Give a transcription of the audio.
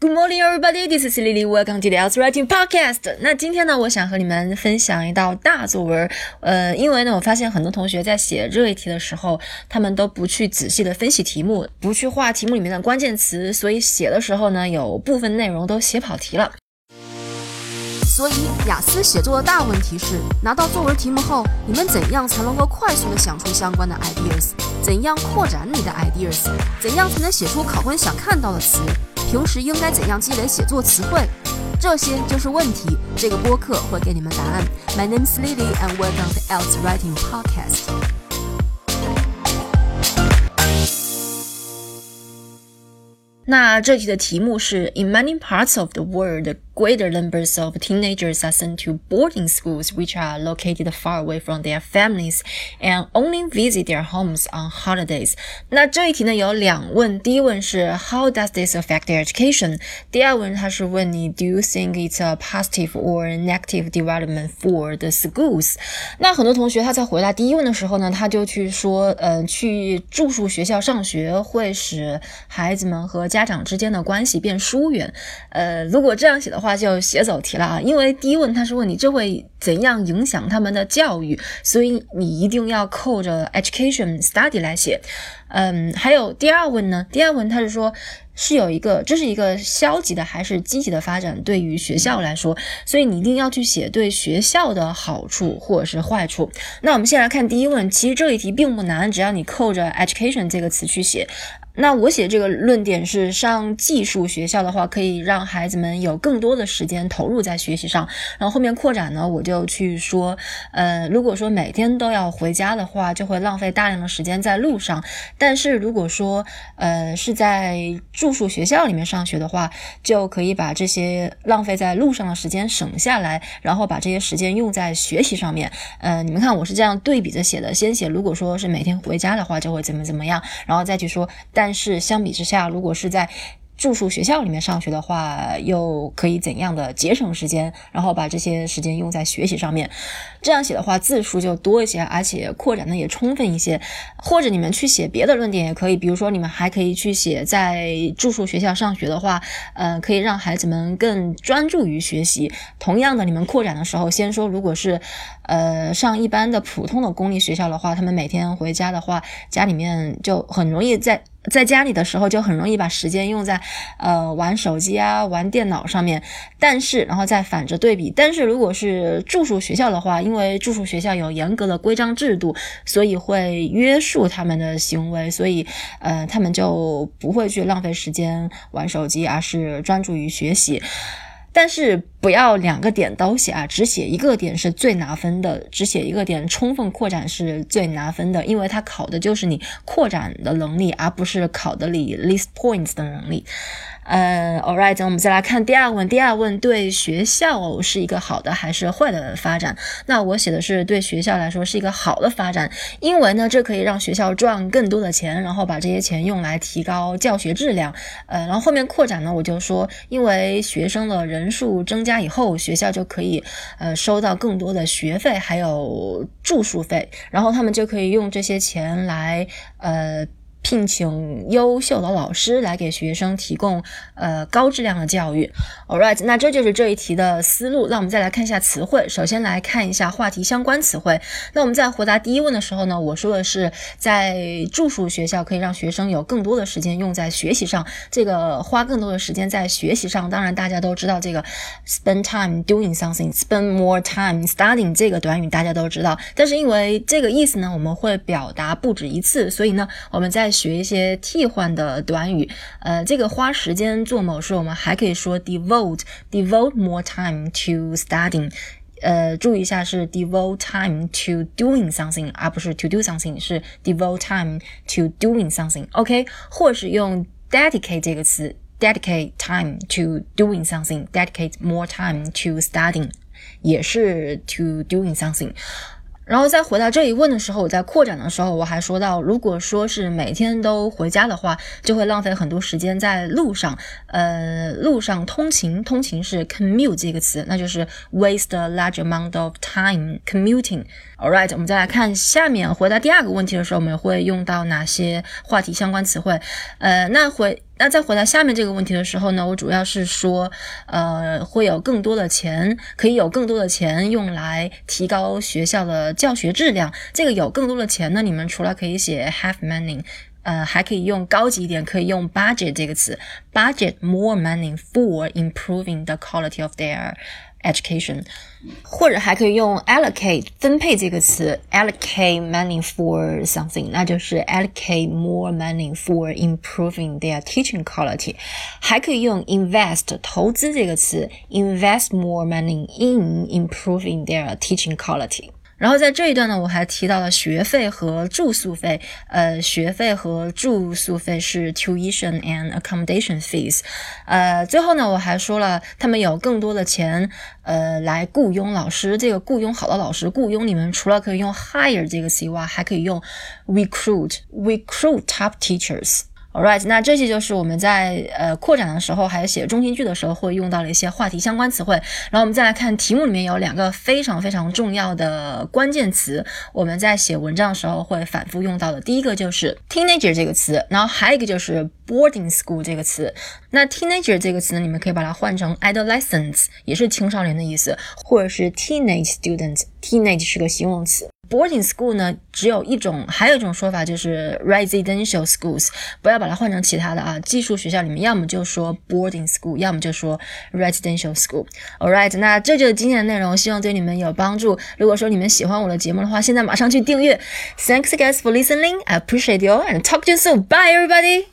Good morning, everybody. This is Lily. Welcome to the Else Writing Podcast. 那今天呢，我想和你们分享一道大作文。呃，因为呢，我发现很多同学在写这一题的时候，他们都不去仔细的分析题目，不去画题目里面的关键词，所以写的时候呢，有部分内容都写跑题了。所以，雅思写作的大问题是，拿到作文题目后，你们怎样才能够快速的想出相关的 ideas？怎样扩展你的 ideas？怎样才能写出考官想看到的词？平时应该怎样积累写作词汇？这些就是问题。这个播客会给你们答案。My name is Lily, and welcome to Else Writing Podcast. 那这题的题目是：In many parts of the world. greater numbers of teenagers are sent to boarding schools which are located far away from their families and only visit their homes on holidays。那这一题呢有两问，第一问是 How does this affect their education？第二问它是问你 Do you think it's a positive or negative development for the schools？那很多同学他在回答第一问的时候呢，他就去说，呃，去住宿学校上学会使孩子们和家长之间的关系变疏远。呃，如果这样写的话， 话就写走题了啊，因为第一问他是问你这会怎样影响他们的教育，所以你一定要扣着 education study 来写。嗯，还有第二问呢？第二问他是说是有一个，这是一个消极的还是积极的发展？对于学校来说，所以你一定要去写对学校的好处或者是坏处。那我们先来看第一问，其实这一题并不难，只要你扣着 education 这个词去写。那我写这个论点是，上技术学校的话，可以让孩子们有更多的时间投入在学习上。然后后面扩展呢，我就去说，呃，如果说每天都要回家的话，就会浪费大量的时间在路上。但是如果说，呃，是在住宿学校里面上学的话，就可以把这些浪费在路上的时间省下来，然后把这些时间用在学习上面。呃，你们看我是这样对比着写的，先写如果说是每天回家的话，就会怎么怎么样，然后再去说，但。是相比之下，如果是在住宿学校里面上学的话，又可以怎样的节省时间，然后把这些时间用在学习上面？这样写的话，字数就多一些，而且扩展的也充分一些。或者你们去写别的论点也可以，比如说你们还可以去写，在住宿学校上学的话，呃，可以让孩子们更专注于学习。同样的，你们扩展的时候，先说如果是呃上一般的普通的公立学校的话，他们每天回家的话，家里面就很容易在。在家里的时候就很容易把时间用在，呃，玩手机啊、玩电脑上面。但是，然后再反着对比。但是如果是住宿学校的话，因为住宿学校有严格的规章制度，所以会约束他们的行为，所以，呃，他们就不会去浪费时间玩手机，而是专注于学习。但是不要两个点都写啊，只写一个点是最拿分的，只写一个点充分扩展是最拿分的，因为它考的就是你扩展的能力，而不是考的你 list points 的能力。呃，All right，我们再来看第二问。第二问对学校是一个好的还是坏的发展？那我写的是对学校来说是一个好的发展，因为呢，这可以让学校赚更多的钱，然后把这些钱用来提高教学质量。呃，然后后面扩展呢，我就说，因为学生的人数增加以后，学校就可以呃收到更多的学费还有住宿费，然后他们就可以用这些钱来呃。聘请优秀的老师来给学生提供呃高质量的教育。All right，那这就是这一题的思路。那我们再来看一下词汇。首先来看一下话题相关词汇。那我们在回答第一问的时候呢，我说的是在住宿学校可以让学生有更多的时间用在学习上。这个花更多的时间在学习上，当然大家都知道这个 spend time doing something，spend more time studying 这个短语大家都知道。但是因为这个意思呢，我们会表达不止一次，所以呢，我们在学一些替换的短语，呃，这个花时间做某事，我们还可以说 devote，devote more time to studying。呃，注意一下是 devote time to doing something，而不是 to do something，是 devote time to doing something。OK，或是用 dedicate 这个词，dedicate time to doing something，dedicate more time to studying，也是 to doing something。然后在回答这一问的时候，我在扩展的时候，我还说到，如果说是每天都回家的话，就会浪费很多时间在路上。呃，路上通勤，通勤是 commute 这个词，那就是 waste a large amount of time commuting。All right，我们再来看下面回答第二个问题的时候，我们会用到哪些话题相关词汇？呃，那回。那再回答下面这个问题的时候呢，我主要是说，呃，会有更多的钱，可以有更多的钱用来提高学校的教学质量。这个有更多的钱呢，你们除了可以写 half money，呃，还可以用高级一点，可以用 budget 这个词，budget more money for improving the quality of their education，或者还可以用 allocate 分配这个词，allocate money for something，那就是 allocate more money for improving their teaching quality。还可以用 invest 投资这个词，invest more money in improving their teaching quality。 然后在这一段呢，我还提到了学费和住宿费。呃，学费和住宿费是 tuition and accommodation fees。呃，最后呢，我还说了他们有更多的钱，呃，来雇佣老师。这个雇佣好的老师，雇佣你们除了可以用 hire 这个词以外，还可以用 recruit，recruit top teachers。Alright，那这些就是我们在呃扩展的时候，还有写中心句的时候会用到的一些话题相关词汇。然后我们再来看题目里面有两个非常非常重要的关键词，我们在写文章的时候会反复用到的。第一个就是 teenager 这个词，然后还有一个就是 boarding school 这个词。那 teenager 这个词呢，你们可以把它换成 adolescents，也是青少年的意思，或者是 teenage student。teenage 是个形容词。Boarding school 呢，只有一种，还有一种说法就是 residential schools，不要把它换成其他的啊。寄宿学校里面，要么就说 boarding school，要么就说 residential school。All right，那这就是今天的内容，希望对你们有帮助。如果说你们喜欢我的节目的话，现在马上去订阅。Thanks guys for listening. I appreciate you and talk to you soon. Bye everybody.